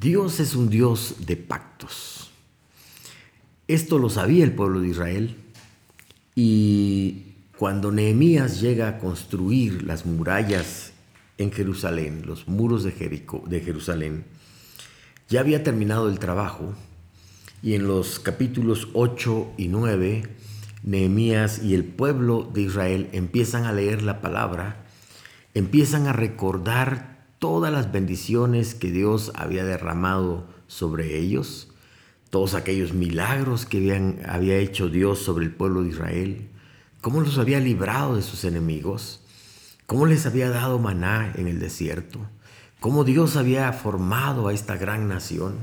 Dios es un Dios de pactos. Esto lo sabía el pueblo de Israel y cuando Nehemías llega a construir las murallas en Jerusalén, los muros de, de Jerusalén, ya había terminado el trabajo y en los capítulos 8 y 9, Nehemías y el pueblo de Israel empiezan a leer la palabra, empiezan a recordar todas las bendiciones que Dios había derramado sobre ellos, todos aquellos milagros que había hecho Dios sobre el pueblo de Israel, cómo los había librado de sus enemigos, cómo les había dado maná en el desierto, cómo Dios había formado a esta gran nación.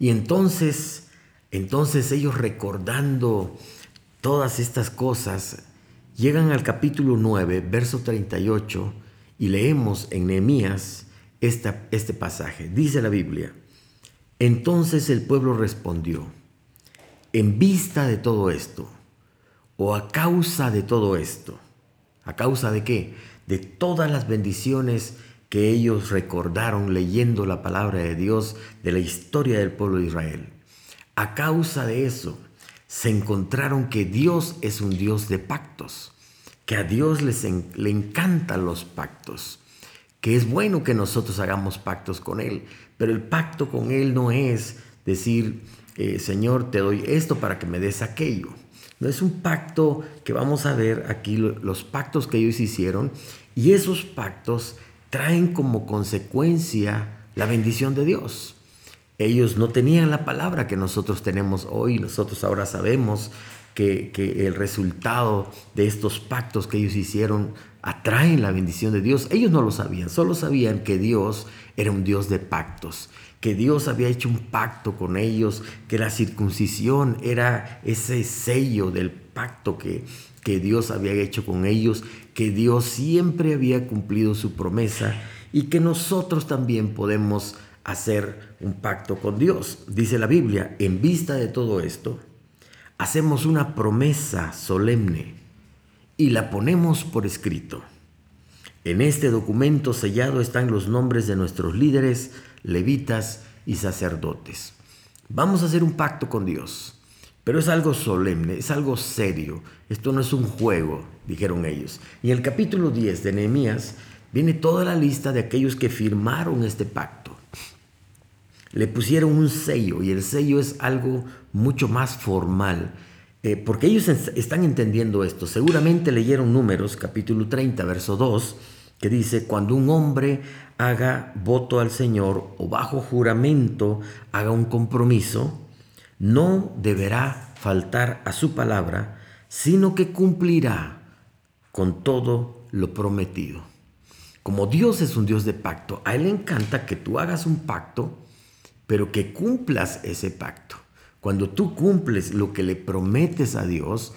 Y entonces, entonces ellos recordando todas estas cosas, llegan al capítulo 9, verso 38, y leemos en Nehemías este pasaje. Dice la Biblia, entonces el pueblo respondió, en vista de todo esto, o a causa de todo esto, ¿a causa de qué? De todas las bendiciones que ellos recordaron leyendo la palabra de Dios de la historia del pueblo de Israel. A causa de eso, se encontraron que Dios es un Dios de pactos, que a Dios les le encantan los pactos, que es bueno que nosotros hagamos pactos con Él, pero el pacto con Él no es decir, eh, Señor, te doy esto para que me des aquello. No es un pacto que vamos a ver aquí, los pactos que ellos hicieron, y esos pactos traen como consecuencia la bendición de Dios. Ellos no tenían la palabra que nosotros tenemos hoy, nosotros ahora sabemos que, el resultado de estos pactos que ellos hicieron atraen la bendición de Dios. Ellos no lo sabían, solo sabían que Dios era un Dios de pactos, que Dios había hecho un pacto con ellos, que la circuncisión era ese sello del pacto que, que Dios había hecho con ellos, que Dios siempre había cumplido su promesa y que nosotros también podemos hacer un pacto con Dios. Dice la Biblia, en vista de todo esto, hacemos una promesa solemne y la ponemos por escrito. En este documento sellado están los nombres de nuestros líderes, levitas y sacerdotes. Vamos a hacer un pacto con Dios. Pero es algo solemne, es algo serio. Esto no es un juego, dijeron ellos. Y en el capítulo 10 de Nehemías viene toda la lista de aquellos que firmaron este pacto. Le pusieron un sello y el sello es algo mucho más formal. Eh, porque ellos están entendiendo esto. Seguramente leyeron números, capítulo 30, verso 2, que dice, cuando un hombre haga voto al Señor o bajo juramento haga un compromiso, no deberá faltar a su palabra, sino que cumplirá con todo lo prometido. Como Dios es un Dios de pacto, a Él le encanta que tú hagas un pacto, pero que cumplas ese pacto. Cuando tú cumples lo que le prometes a Dios,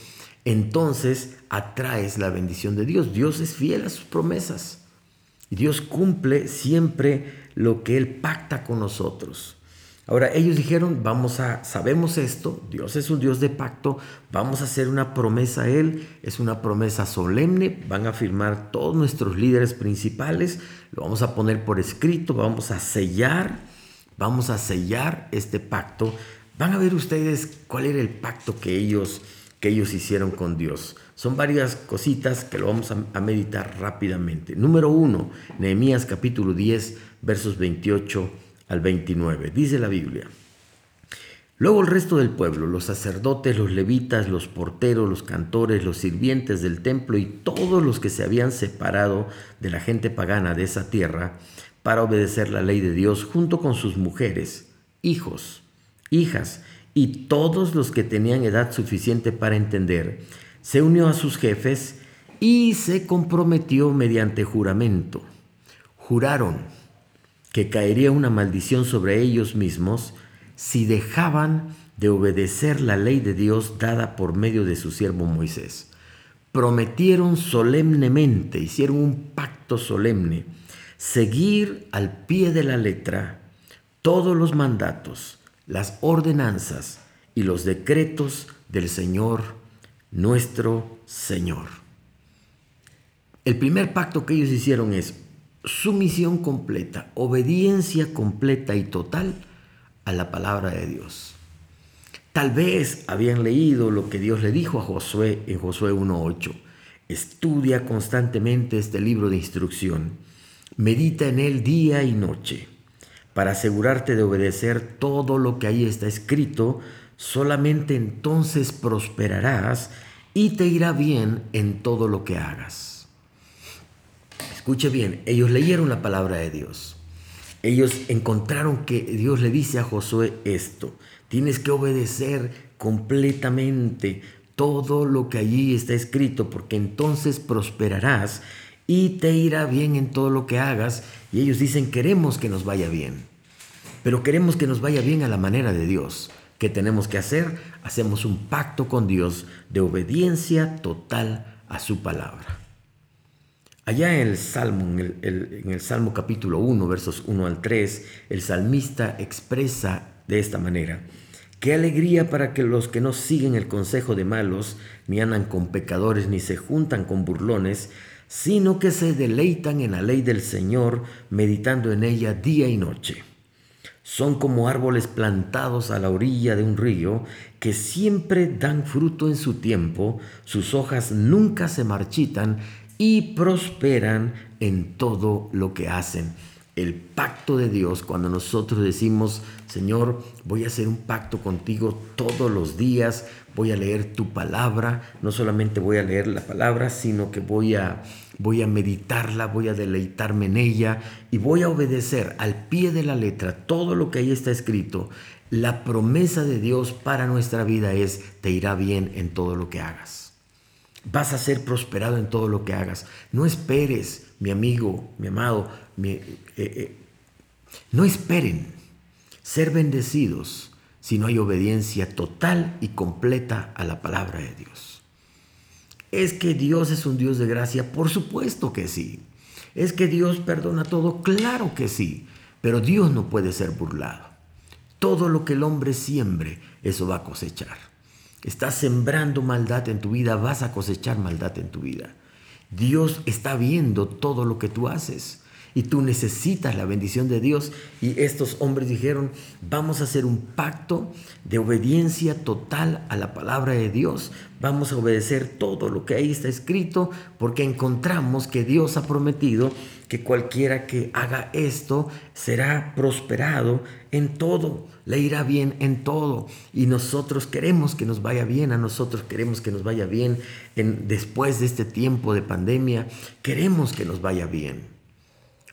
entonces atraes la bendición de Dios. Dios es fiel a sus promesas. Dios cumple siempre lo que Él pacta con nosotros. Ahora ellos dijeron, vamos a, sabemos esto, Dios es un Dios de pacto, vamos a hacer una promesa a Él, es una promesa solemne, van a firmar todos nuestros líderes principales, lo vamos a poner por escrito, vamos a sellar, vamos a sellar este pacto. Van a ver ustedes cuál era el pacto que ellos, que ellos hicieron con Dios. Son varias cositas que lo vamos a, a meditar rápidamente. Número uno, Nehemías capítulo 10, versos 28 al 29. Dice la Biblia. Luego el resto del pueblo, los sacerdotes, los levitas, los porteros, los cantores, los sirvientes del templo y todos los que se habían separado de la gente pagana de esa tierra para obedecer la ley de Dios junto con sus mujeres, hijos, hijas y todos los que tenían edad suficiente para entender, se unió a sus jefes y se comprometió mediante juramento. Juraron que caería una maldición sobre ellos mismos si dejaban de obedecer la ley de Dios dada por medio de su siervo Moisés. Prometieron solemnemente, hicieron un pacto solemne, seguir al pie de la letra todos los mandatos, las ordenanzas y los decretos del Señor, nuestro Señor. El primer pacto que ellos hicieron es sumisión completa, obediencia completa y total a la palabra de Dios. Tal vez habían leído lo que Dios le dijo a Josué en Josué 1.8. Estudia constantemente este libro de instrucción. Medita en él día y noche para asegurarte de obedecer todo lo que ahí está escrito. Solamente entonces prosperarás y te irá bien en todo lo que hagas. Escuche bien, ellos leyeron la palabra de Dios. Ellos encontraron que Dios le dice a Josué esto. Tienes que obedecer completamente todo lo que allí está escrito, porque entonces prosperarás y te irá bien en todo lo que hagas. Y ellos dicen, queremos que nos vaya bien, pero queremos que nos vaya bien a la manera de Dios. ¿Qué tenemos que hacer? Hacemos un pacto con Dios de obediencia total a su palabra. Allá en el Salmo, en el, Salmo capítulo 1, versos 1 al 3, el salmista expresa de esta manera, Qué alegría para que los que no siguen el consejo de malos, ni andan con pecadores, ni se juntan con burlones, sino que se deleitan en la ley del Señor, meditando en ella día y noche. Son como árboles plantados a la orilla de un río, que siempre dan fruto en su tiempo, sus hojas nunca se marchitan y prosperan en todo lo que hacen. El pacto de Dios, cuando nosotros decimos, Señor, voy a hacer un pacto contigo todos los días, voy a leer tu palabra, no solamente voy a leer la palabra, sino que voy a, voy a meditarla, voy a deleitarme en ella y voy a obedecer al pie de la letra todo lo que ahí está escrito. La promesa de Dios para nuestra vida es, te irá bien en todo lo que hagas. Vas a ser prosperado en todo lo que hagas. No esperes, mi amigo, mi amado, eh, eh, no esperen ser bendecidos si no hay obediencia total y completa a la palabra de Dios. ¿Es que Dios es un Dios de gracia? Por supuesto que sí. ¿Es que Dios perdona todo? Claro que sí. Pero Dios no puede ser burlado. Todo lo que el hombre siembre, eso va a cosechar. Estás sembrando maldad en tu vida, vas a cosechar maldad en tu vida. Dios está viendo todo lo que tú haces y tú necesitas la bendición de Dios. Y estos hombres dijeron, vamos a hacer un pacto de obediencia total a la palabra de Dios. Vamos a obedecer todo lo que ahí está escrito porque encontramos que Dios ha prometido que cualquiera que haga esto será prosperado en todo, le irá bien en todo. Y nosotros queremos que nos vaya bien, a nosotros queremos que nos vaya bien en, después de este tiempo de pandemia, queremos que nos vaya bien.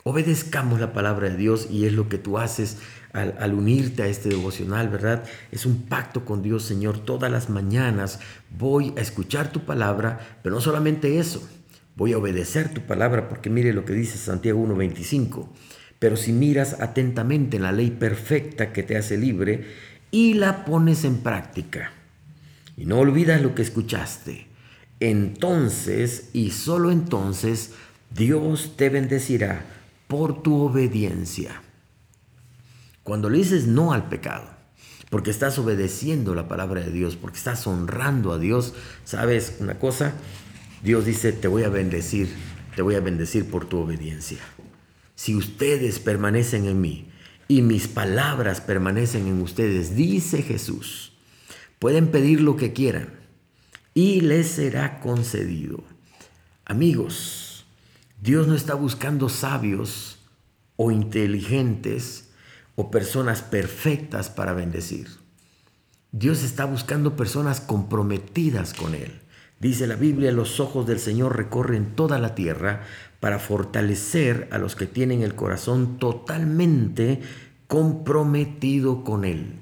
Obedezcamos la palabra de Dios y es lo que tú haces al, unirte a este devocional, ¿verdad? Es un pacto con Dios, Señor. Todas las mañanas voy a escuchar tu palabra, pero no solamente eso, voy a obedecer tu palabra porque mire lo que dice Santiago 1.25. Pero si miras atentamente en la ley perfecta que te hace libre y la pones en práctica y no olvidas lo que escuchaste, entonces y solo entonces Dios te bendecirá por tu obediencia. Cuando le dices no al pecado, porque estás obedeciendo la palabra de Dios, porque estás honrando a Dios, ¿sabes una cosa? Dios dice, te voy a bendecir, te voy a bendecir por tu obediencia. Si ustedes permanecen en mí y mis palabras permanecen en ustedes, dice Jesús, pueden pedir lo que quieran y les será concedido. Amigos, Dios no está buscando sabios o inteligentes o personas perfectas para bendecir. Dios está buscando personas comprometidas con Él. Dice la Biblia, los ojos del Señor recorren toda la tierra para fortalecer a los que tienen el corazón totalmente comprometido con Él.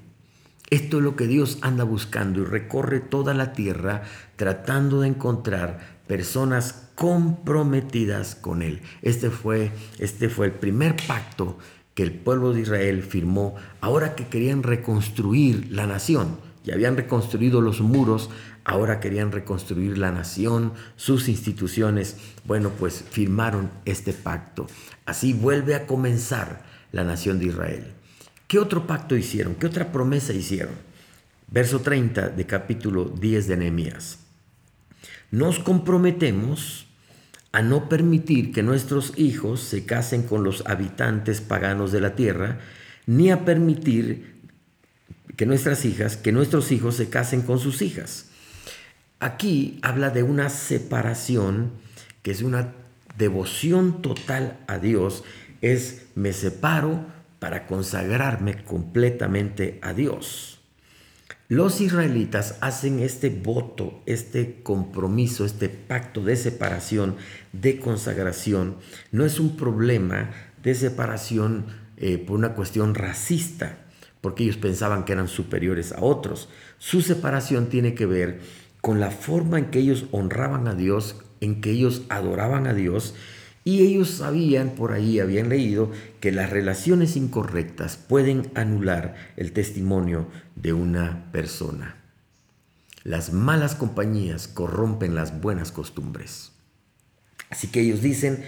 Esto es lo que Dios anda buscando y recorre toda la tierra tratando de encontrar personas comprometidas con Él. Este fue, este fue el primer pacto que el pueblo de Israel firmó ahora que querían reconstruir la nación. Ya habían reconstruido los muros, ahora querían reconstruir la nación, sus instituciones. Bueno, pues firmaron este pacto. Así vuelve a comenzar la nación de Israel. ¿Qué otro pacto hicieron? ¿Qué otra promesa hicieron? Verso 30 de capítulo 10 de Nehemías. Nos comprometemos a no permitir que nuestros hijos se casen con los habitantes paganos de la tierra, ni a permitir que nuestras hijas, que nuestros hijos se casen con sus hijas. Aquí habla de una separación, que es una devoción total a Dios, es me separo para consagrarme completamente a Dios. Los israelitas hacen este voto, este compromiso, este pacto de separación, de consagración. No es un problema de separación eh, por una cuestión racista, porque ellos pensaban que eran superiores a otros. Su separación tiene que ver con la forma en que ellos honraban a Dios, en que ellos adoraban a Dios y ellos sabían, por ahí habían leído, que las relaciones incorrectas pueden anular el testimonio de una persona. Las malas compañías corrompen las buenas costumbres. Así que ellos dicen,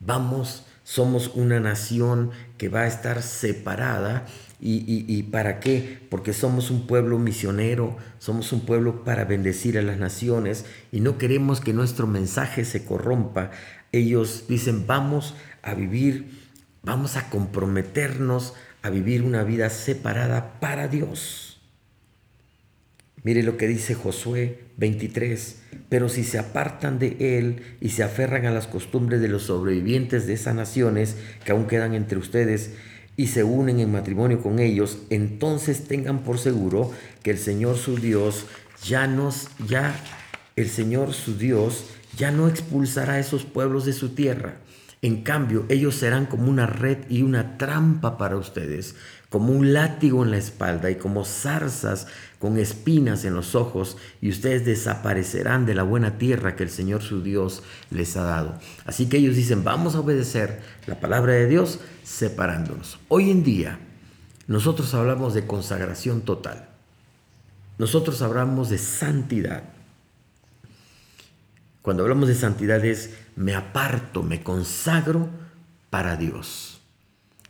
vamos, somos una nación que va a estar separada. ¿Y, y, para qué? Porque somos un pueblo misionero, somos un pueblo para bendecir a las naciones y no queremos que nuestro mensaje se corrompa ellos dicen, vamos a vivir, vamos a comprometernos a vivir una vida separada para Dios. Mire lo que dice Josué 23, pero si se apartan de él y se aferran a las costumbres de los sobrevivientes de esas naciones que aún quedan entre ustedes y se unen en matrimonio con ellos, entonces tengan por seguro que el Señor su Dios ya nos, ya el Señor su Dios ya no expulsará a esos pueblos de su tierra. En cambio, ellos serán como una red y una trampa para ustedes, como un látigo en la espalda y como zarzas con espinas en los ojos, y ustedes desaparecerán de la buena tierra que el Señor su Dios les ha dado. Así que ellos dicen, vamos a obedecer la palabra de Dios separándonos. Hoy en día, nosotros hablamos de consagración total. Nosotros hablamos de santidad. Cuando hablamos de santidad es me aparto, me consagro para Dios.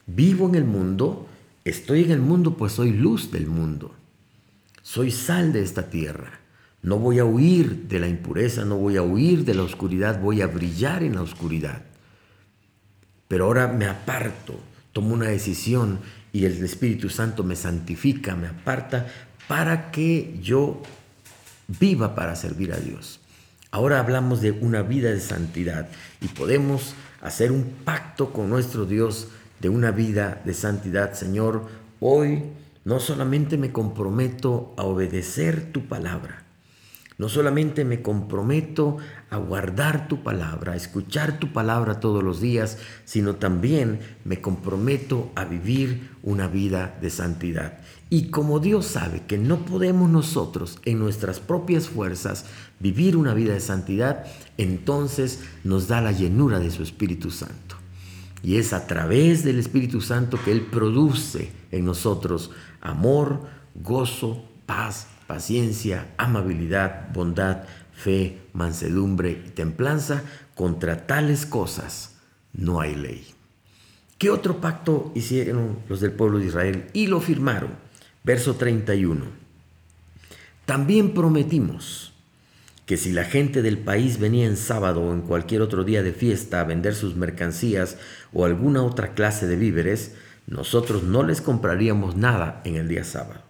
Vivo en el mundo, estoy en el mundo pues soy luz del mundo. Soy sal de esta tierra. No voy a huir de la impureza, no voy a huir de la oscuridad, voy a brillar en la oscuridad. Pero ahora me aparto, tomo una decisión y el Espíritu Santo me santifica, me aparta para que yo viva para servir a Dios. Ahora hablamos de una vida de santidad y podemos hacer un pacto con nuestro Dios de una vida de santidad. Señor, hoy no solamente me comprometo a obedecer tu palabra, no solamente me comprometo a guardar tu palabra, a escuchar tu palabra todos los días, sino también me comprometo a vivir una vida de santidad. Y como Dios sabe que no podemos nosotros en nuestras propias fuerzas vivir una vida de santidad, entonces nos da la llenura de su Espíritu Santo. Y es a través del Espíritu Santo que Él produce en nosotros amor, gozo, paz, paciencia, amabilidad, bondad, fe, mansedumbre y templanza, contra tales cosas no hay ley. ¿Qué otro pacto hicieron los del pueblo de Israel? Y lo firmaron. Verso 31. También prometimos que si la gente del país venía en sábado o en cualquier otro día de fiesta a vender sus mercancías o alguna otra clase de víveres, nosotros no les compraríamos nada en el día sábado.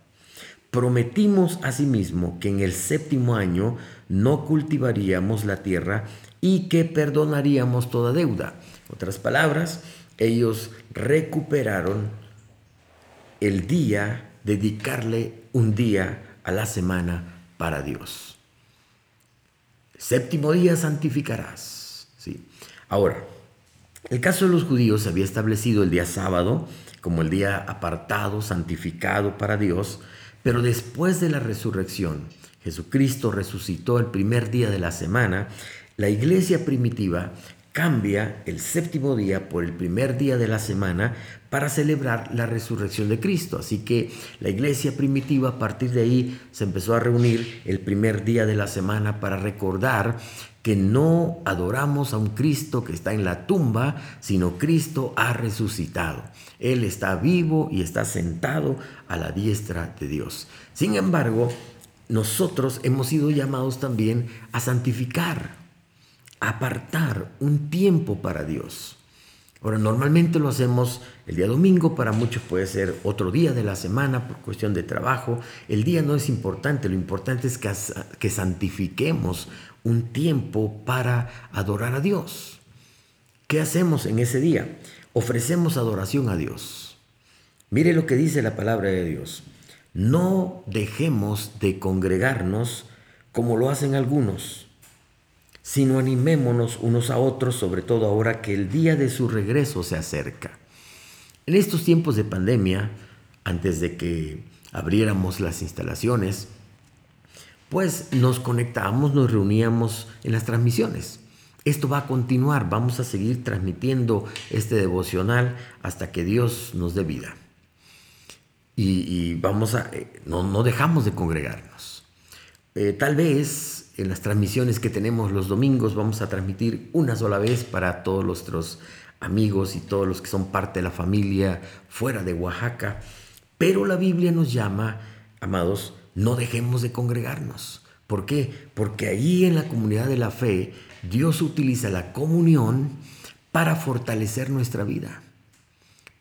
Prometimos asimismo que en el séptimo año no cultivaríamos la tierra y que perdonaríamos toda deuda. Otras palabras, ellos recuperaron el día, dedicarle un día a la semana para Dios. Séptimo día santificarás. ¿sí? Ahora, el caso de los judíos había establecido el día sábado como el día apartado, santificado para Dios, pero después de la resurrección, Jesucristo resucitó el primer día de la semana, la iglesia primitiva cambia el séptimo día por el primer día de la semana para celebrar la resurrección de Cristo. Así que la iglesia primitiva a partir de ahí se empezó a reunir el primer día de la semana para recordar que no adoramos a un Cristo que está en la tumba, sino Cristo ha resucitado. Él está vivo y está sentado a la diestra de Dios. Sin embargo, nosotros hemos sido llamados también a santificar. Apartar un tiempo para Dios. Ahora, normalmente lo hacemos el día domingo, para muchos puede ser otro día de la semana por cuestión de trabajo. El día no es importante, lo importante es que, que santifiquemos un tiempo para adorar a Dios. ¿Qué hacemos en ese día? Ofrecemos adoración a Dios. Mire lo que dice la palabra de Dios. No dejemos de congregarnos como lo hacen algunos sino animémonos unos a otros, sobre todo ahora que el día de su regreso se acerca. En estos tiempos de pandemia, antes de que abriéramos las instalaciones, pues nos conectábamos, nos reuníamos en las transmisiones. Esto va a continuar, vamos a seguir transmitiendo este devocional hasta que Dios nos dé vida. Y, vamos a, eh, no, dejamos de congregarnos. Eh, tal vez en las transmisiones que tenemos los domingos vamos a transmitir una sola vez para todos nuestros amigos y todos los que son parte de la familia fuera de Oaxaca. Pero la Biblia nos llama, amados, no dejemos de congregarnos. ¿Por qué? Porque allí en la comunidad de la fe Dios utiliza la comunión para fortalecer nuestra vida.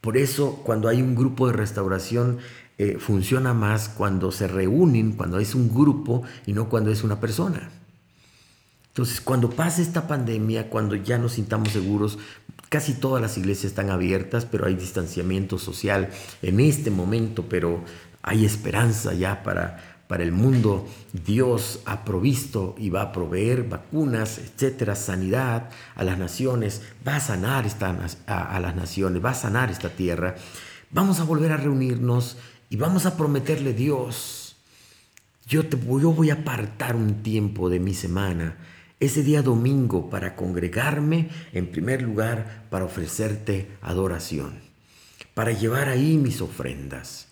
Por eso cuando hay un grupo de restauración eh, funciona más cuando se reúnen, cuando es un grupo y no cuando es una persona. Entonces, cuando pase esta pandemia, cuando ya nos sintamos seguros, casi todas las iglesias están abiertas, pero hay distanciamiento social en este momento, pero hay esperanza ya para, para el mundo. Dios ha provisto y va a proveer vacunas, etcétera, sanidad a las naciones, va a sanar esta, a, a las naciones, va a sanar esta tierra. Vamos a volver a reunirnos y vamos a prometerle Dios, yo, te, yo voy a apartar un tiempo de mi semana, ese día domingo, para congregarme, en primer lugar, para ofrecerte adoración, para llevar ahí mis ofrendas,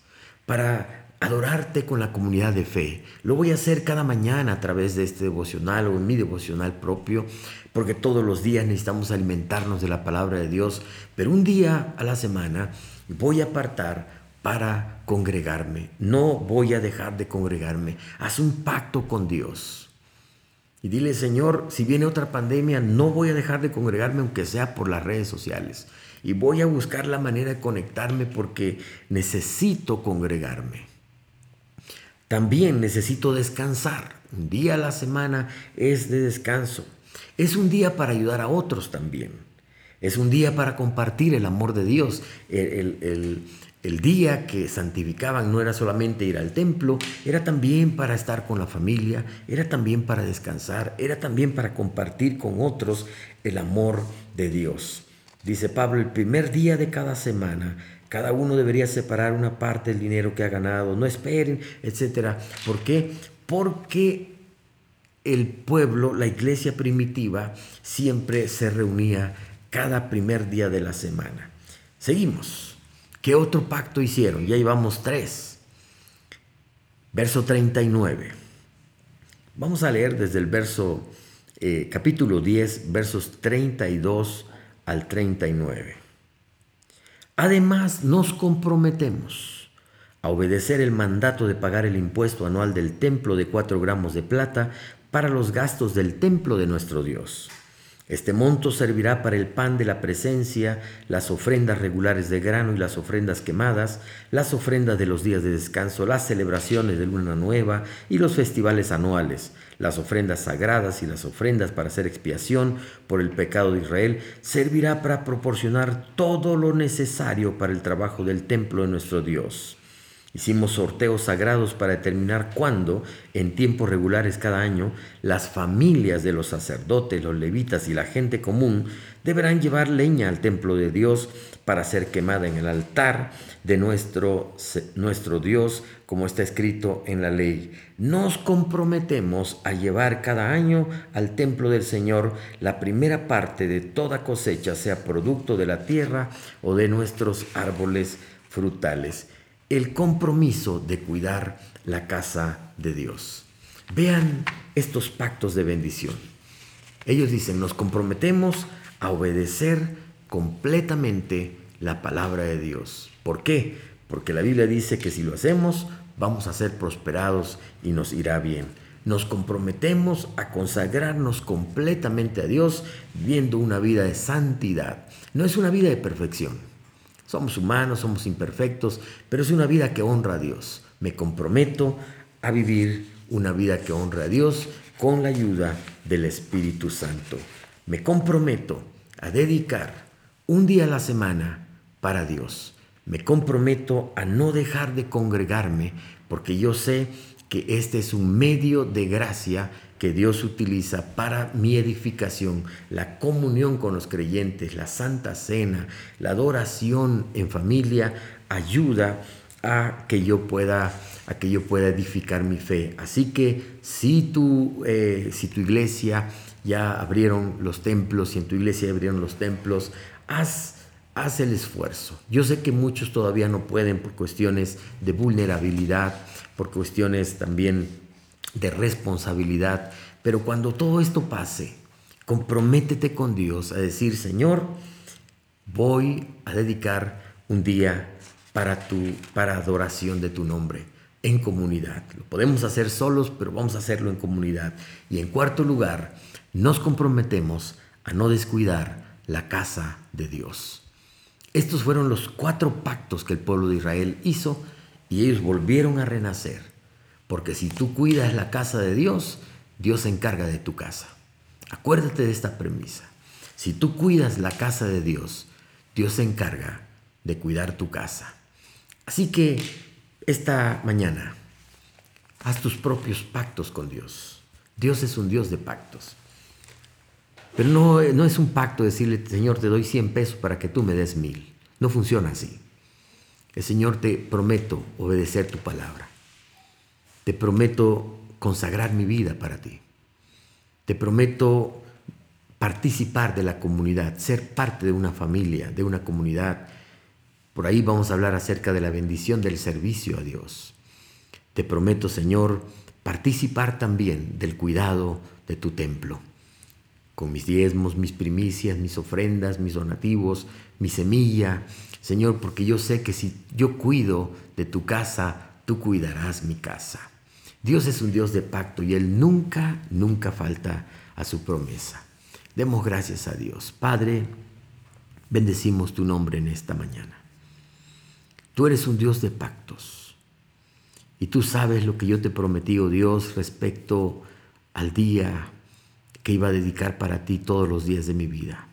para adorarte con la comunidad de fe. Lo voy a hacer cada mañana a través de este devocional o en mi devocional propio, porque todos los días necesitamos alimentarnos de la palabra de Dios, pero un día a la semana voy a apartar para congregarme. No voy a dejar de congregarme. Haz un pacto con Dios. Y dile, Señor, si viene otra pandemia, no voy a dejar de congregarme aunque sea por las redes sociales. Y voy a buscar la manera de conectarme porque necesito congregarme. También necesito descansar. Un día a la semana es de descanso. Es un día para ayudar a otros también. Es un día para compartir el amor de Dios. El día que santificaban no era solamente ir al templo, era también para estar con la familia, era también para descansar, era también para compartir con otros el amor de Dios. Dice Pablo, el primer día de cada semana, cada uno debería separar una parte del dinero que ha ganado, no esperen, etc. ¿Por qué? Porque el pueblo, la iglesia primitiva, siempre se reunía cada primer día de la semana. Seguimos. ¿Qué otro pacto hicieron? Ya llevamos tres. Verso 39. Vamos a leer desde el verso eh, capítulo 10, versos 32 al 39. Además, nos comprometemos a obedecer el mandato de pagar el impuesto anual del templo de 4 gramos de plata para los gastos del templo de nuestro Dios este monto servirá para el pan de la presencia, las ofrendas regulares de grano y las ofrendas quemadas, las ofrendas de los días de descanso, las celebraciones de luna nueva y los festivales anuales, las ofrendas sagradas y las ofrendas para hacer expiación por el pecado de Israel, servirá para proporcionar todo lo necesario para el trabajo del templo de nuestro Dios. Hicimos sorteos sagrados para determinar cuándo, en tiempos regulares cada año, las familias de los sacerdotes, los levitas y la gente común deberán llevar leña al templo de Dios para ser quemada en el altar de nuestro, nuestro Dios, como está escrito en la ley. Nos comprometemos a llevar cada año al templo del Señor la primera parte de toda cosecha, sea producto de la tierra o de nuestros árboles frutales el compromiso de cuidar la casa de Dios. Vean estos pactos de bendición. Ellos dicen, nos comprometemos a obedecer completamente la palabra de Dios. ¿Por qué? Porque la Biblia dice que si lo hacemos, vamos a ser prosperados y nos irá bien. nos comprometemos a consagrarnos completamente a Dios, viviendo una vida de santidad. No es una vida de perfección. Somos humanos, somos imperfectos, pero es una vida que honra a Dios. Me comprometo a vivir una vida que honra a Dios con la ayuda del Espíritu Santo. Me comprometo a dedicar un día a la semana para Dios. Me comprometo a no dejar de congregarme porque yo sé que este es un medio de gracia que Dios utiliza para mi edificación, la comunión con los creyentes, la santa cena, la adoración en familia, ayuda a que yo pueda, a que yo pueda edificar mi fe. Así que si tu, eh, si tu iglesia ya abrieron los templos, si en tu iglesia abrieron los templos, haz haz el esfuerzo. Yo sé que muchos todavía no pueden por cuestiones de vulnerabilidad, por cuestiones también de responsabilidad, pero cuando todo esto pase, comprométete con Dios a decir, Señor, voy a dedicar un día para tu para adoración de tu nombre en comunidad. Lo podemos hacer solos, pero vamos a hacerlo en comunidad. Y en cuarto lugar, nos comprometemos a no descuidar la casa de Dios. Estos fueron los cuatro pactos que el pueblo de Israel hizo y ellos volvieron a renacer. Porque si tú cuidas la casa de Dios, Dios se encarga de tu casa. Acuérdate de esta premisa. Si tú cuidas la casa de Dios, Dios se encarga de cuidar tu casa. Así que esta mañana, haz tus propios pactos con Dios. Dios es un Dios de pactos. Pero no, no es un pacto decirle, Señor, te doy 100 pesos para que tú me des mil. No funciona así. El Señor te prometo obedecer tu palabra. Te prometo consagrar mi vida para ti. Te prometo participar de la comunidad, ser parte de una familia, de una comunidad. Por ahí vamos a hablar acerca de la bendición del servicio a Dios. Te prometo, Señor, participar también del cuidado de tu templo con mis diezmos, mis primicias, mis ofrendas, mis donativos, mi semilla, Señor, porque yo sé que si yo cuido de tu casa, tú cuidarás mi casa. Dios es un Dios de pacto y Él nunca, nunca falta a su promesa. Demos gracias a Dios. Padre, bendecimos tu nombre en esta mañana. Tú eres un Dios de pactos y tú sabes lo que yo te prometí, oh Dios, respecto al día que iba a dedicar para ti todos los días de mi vida,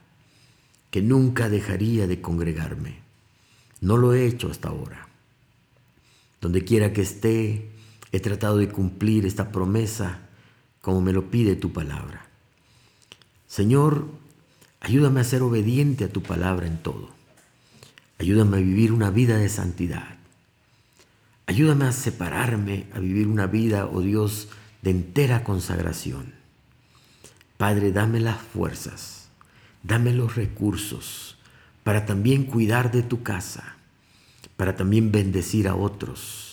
que nunca dejaría de congregarme. No lo he hecho hasta ahora. Donde quiera que esté, he tratado de cumplir esta promesa como me lo pide tu palabra. Señor, ayúdame a ser obediente a tu palabra en todo. Ayúdame a vivir una vida de santidad. Ayúdame a separarme, a vivir una vida, oh Dios, de entera consagración. Padre, dame las fuerzas, dame los recursos para también cuidar de tu casa, para también bendecir a otros.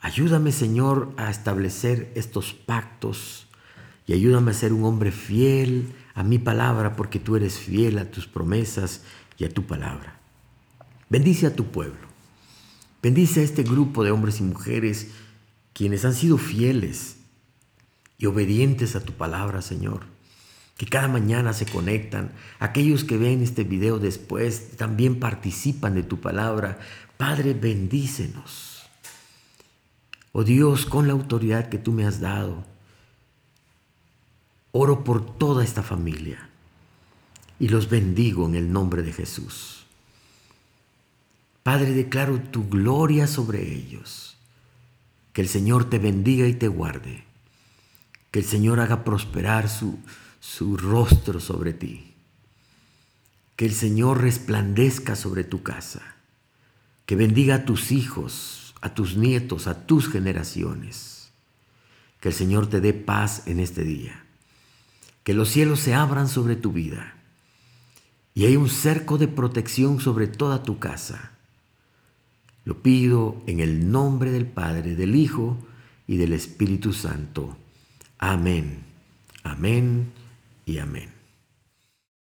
Ayúdame, Señor, a establecer estos pactos y ayúdame a ser un hombre fiel a mi palabra, porque tú eres fiel a tus promesas y a tu palabra. Bendice a tu pueblo. Bendice a este grupo de hombres y mujeres quienes han sido fieles y obedientes a tu palabra, Señor que cada mañana se conectan. Aquellos que ven este video después también participan de tu palabra. Padre, bendícenos. Oh Dios, con la autoridad que tú me has dado, oro por toda esta familia y los bendigo en el nombre de Jesús. Padre, declaro tu gloria sobre ellos. Que el Señor te bendiga y te guarde. Que el Señor haga prosperar su, su rostro sobre ti. Que el Señor resplandezca sobre tu casa. Que bendiga a tus hijos, a tus nietos, a tus generaciones. Que el Señor te dé paz en este día. Que los cielos se abran sobre tu vida. Y hay un cerco de protección sobre toda tu casa. Lo pido en el nombre del Padre, del Hijo y del Espíritu Santo. Amén. Amén y amén.